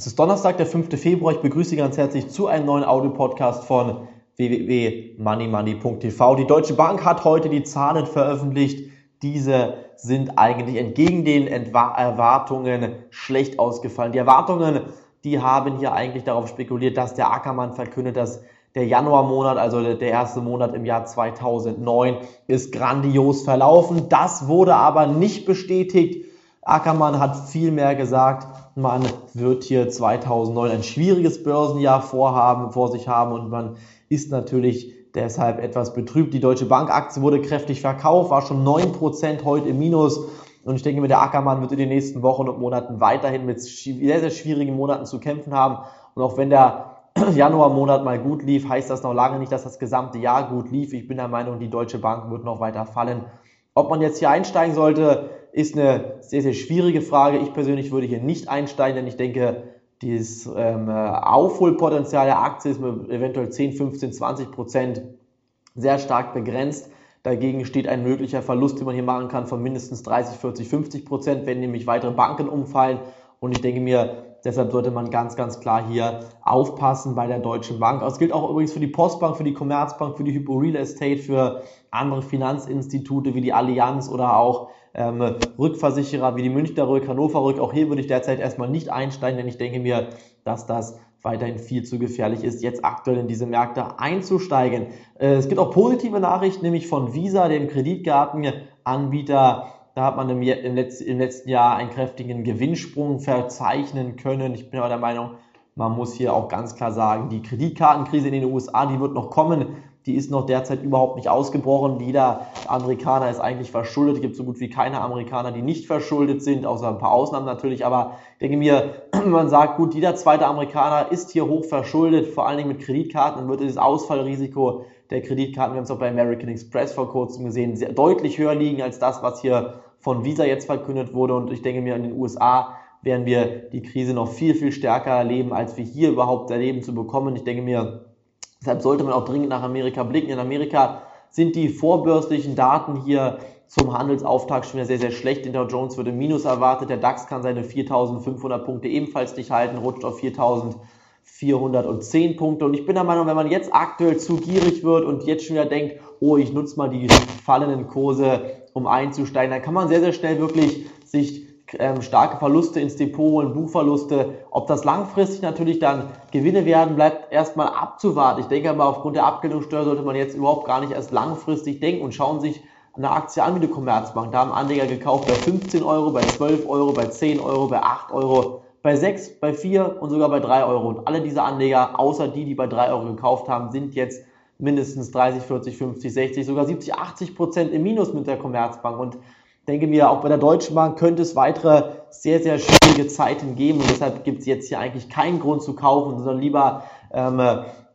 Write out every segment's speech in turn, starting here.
Es ist Donnerstag, der 5. Februar. Ich begrüße Sie ganz herzlich zu einem neuen Audio-Podcast von www.moneymoney.tv. Die Deutsche Bank hat heute die Zahlen veröffentlicht. Diese sind eigentlich entgegen den Erwartungen schlecht ausgefallen. Die Erwartungen, die haben hier eigentlich darauf spekuliert, dass der Ackermann verkündet, dass der Januarmonat, also der erste Monat im Jahr 2009, ist grandios verlaufen. Das wurde aber nicht bestätigt. Ackermann hat vielmehr gesagt, man wird hier 2009 ein schwieriges Börsenjahr vorhaben, vor sich haben und man ist natürlich deshalb etwas betrübt. Die Deutsche Bank Aktie wurde kräftig verkauft, war schon 9% heute im Minus. Und ich denke, mit der Ackermann wird in den nächsten Wochen und Monaten weiterhin mit sehr, sehr schwierigen Monaten zu kämpfen haben. Und auch wenn der Januarmonat mal gut lief, heißt das noch lange nicht, dass das gesamte Jahr gut lief. Ich bin der Meinung, die Deutsche Bank wird noch weiter fallen. Ob man jetzt hier einsteigen sollte, ist eine sehr, sehr schwierige Frage. Ich persönlich würde hier nicht einsteigen, denn ich denke, dieses ähm, Aufholpotenzial der Aktie ist mit eventuell 10, 15, 20 Prozent sehr stark begrenzt. Dagegen steht ein möglicher Verlust, den man hier machen kann, von mindestens 30, 40, 50 Prozent, wenn nämlich weitere Banken umfallen. Und ich denke mir, deshalb sollte man ganz, ganz klar hier aufpassen bei der Deutschen Bank. Das gilt auch übrigens für die Postbank, für die Commerzbank, für die Hypo Real Estate, für andere Finanzinstitute wie die Allianz oder auch ähm, Rückversicherer wie die Münchner Rück, Hannover Rück. Auch hier würde ich derzeit erstmal nicht einsteigen, denn ich denke mir, dass das weiterhin viel zu gefährlich ist, jetzt aktuell in diese Märkte einzusteigen. Äh, es gibt auch positive Nachrichten, nämlich von Visa, dem Kreditkartenanbieter. Da hat man im, im, Letz-, im letzten Jahr einen kräftigen Gewinnsprung verzeichnen können. Ich bin aber der Meinung, man muss hier auch ganz klar sagen, die Kreditkartenkrise in den USA, die wird noch kommen die ist noch derzeit überhaupt nicht ausgebrochen. Jeder Amerikaner ist eigentlich verschuldet. Es gibt so gut wie keine Amerikaner, die nicht verschuldet sind, außer ein paar Ausnahmen natürlich. Aber ich denke mir, man sagt, gut, jeder zweite Amerikaner ist hier hoch verschuldet, vor allen Dingen mit Kreditkarten, dann wird das Ausfallrisiko der Kreditkarten, wir haben es auch bei American Express vor kurzem gesehen, sehr, deutlich höher liegen als das, was hier von Visa jetzt verkündet wurde. Und ich denke mir, in den USA werden wir die Krise noch viel, viel stärker erleben, als wir hier überhaupt erleben zu bekommen. Ich denke mir, Deshalb sollte man auch dringend nach Amerika blicken. In Amerika sind die vorbörslichen Daten hier zum Handelsauftakt schon wieder sehr, sehr schlecht. Den Dow Jones wird Minus erwartet. Der DAX kann seine 4500 Punkte ebenfalls nicht halten, rutscht auf 4410 Punkte. Und ich bin der Meinung, wenn man jetzt aktuell zu gierig wird und jetzt schon wieder denkt, oh, ich nutze mal die fallenden Kurse, um einzusteigen, dann kann man sehr, sehr schnell wirklich sich ähm, starke Verluste ins Depot holen, Buchverluste. Ob das langfristig natürlich dann Gewinne werden, bleibt erstmal abzuwarten. Ich denke aber, aufgrund der Abgeltungssteuer sollte man jetzt überhaupt gar nicht erst langfristig denken und schauen sich eine Aktie an wie die Commerzbank. Da haben Anleger gekauft bei 15 Euro, bei 12 Euro, bei 10 Euro, bei 8 Euro, bei 6, bei 4 und sogar bei 3 Euro. Und alle diese Anleger, außer die, die bei 3 Euro gekauft haben, sind jetzt mindestens 30, 40, 50, 60, sogar 70, 80 Prozent im Minus mit der Commerzbank. Und denke mir, auch bei der Deutschen Bank könnte es weitere sehr, sehr schwierige Zeiten geben und deshalb gibt es jetzt hier eigentlich keinen Grund zu kaufen, sondern lieber ähm,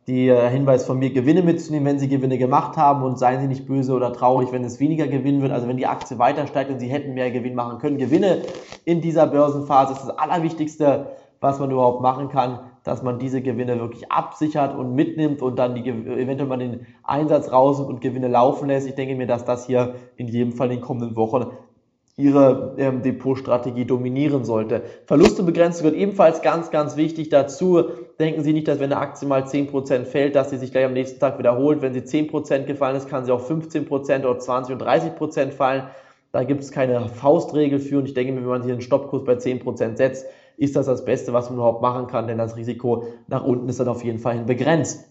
die äh, Hinweis von mir, Gewinne mitzunehmen, wenn Sie Gewinne gemacht haben und seien Sie nicht böse oder traurig, wenn es weniger Gewinn wird. Also wenn die Aktie weiter steigt und Sie hätten mehr Gewinn machen können. Gewinne in dieser Börsenphase ist das Allerwichtigste, was man überhaupt machen kann dass man diese Gewinne wirklich absichert und mitnimmt und dann die, eventuell mal den Einsatz raus und Gewinne laufen lässt. Ich denke mir, dass das hier in jedem Fall in den kommenden Wochen ihre ähm, Depotstrategie dominieren sollte. Verlustebegrenzung wird ebenfalls ganz, ganz wichtig dazu. Denken Sie nicht, dass wenn eine Aktie mal 10% fällt, dass sie sich gleich am nächsten Tag wiederholt. Wenn sie 10% gefallen ist, kann sie auch 15% oder 20 und 30% fallen. Da gibt es keine Faustregel für und ich denke wenn man hier einen Stoppkurs bei 10% setzt, ist das das Beste, was man überhaupt machen kann, denn das Risiko nach unten ist dann auf jeden Fall hin begrenzt.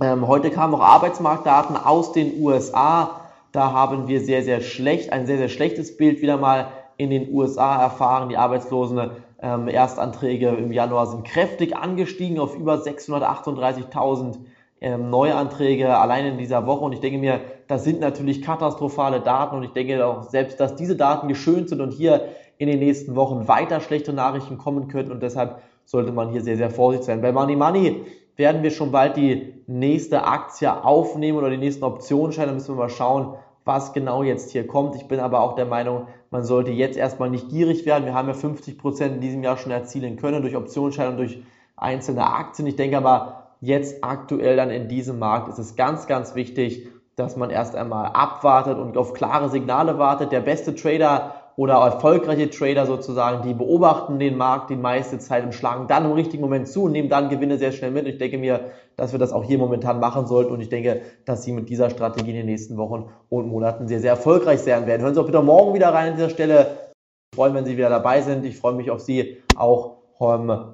Ähm, heute kamen auch Arbeitsmarktdaten aus den USA. Da haben wir sehr, sehr schlecht, ein sehr, sehr schlechtes Bild wieder mal in den USA erfahren. Die Arbeitslosen ähm, Erstanträge im Januar sind kräftig angestiegen auf über 638.000 ähm, Neuanträge allein in dieser Woche. Und ich denke mir, das sind natürlich katastrophale Daten. Und ich denke auch selbst, dass diese Daten geschönt sind und hier in den nächsten Wochen weiter schlechte Nachrichten kommen könnten und deshalb sollte man hier sehr, sehr vorsichtig sein. Bei Money Money werden wir schon bald die nächste Aktie aufnehmen oder die nächsten Optionsscheine. Da müssen wir mal schauen, was genau jetzt hier kommt. Ich bin aber auch der Meinung, man sollte jetzt erstmal nicht gierig werden. Wir haben ja 50 Prozent in diesem Jahr schon erzielen können durch Optionsscheine und durch einzelne Aktien. Ich denke aber jetzt aktuell dann in diesem Markt ist es ganz, ganz wichtig, dass man erst einmal abwartet und auf klare Signale wartet. Der beste Trader oder erfolgreiche Trader sozusagen, die beobachten den Markt die meiste Zeit und schlagen dann im richtigen Moment zu und nehmen dann Gewinne sehr schnell mit. Ich denke mir, dass wir das auch hier momentan machen sollten und ich denke, dass Sie mit dieser Strategie in den nächsten Wochen und Monaten sehr, sehr erfolgreich sein werden. Hören Sie auch bitte morgen wieder rein an dieser Stelle. Ich freue mich, wenn Sie wieder dabei sind. Ich freue mich auf Sie auch,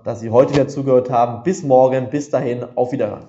dass Sie heute wieder zugehört haben. Bis morgen, bis dahin, auf Wiederhören.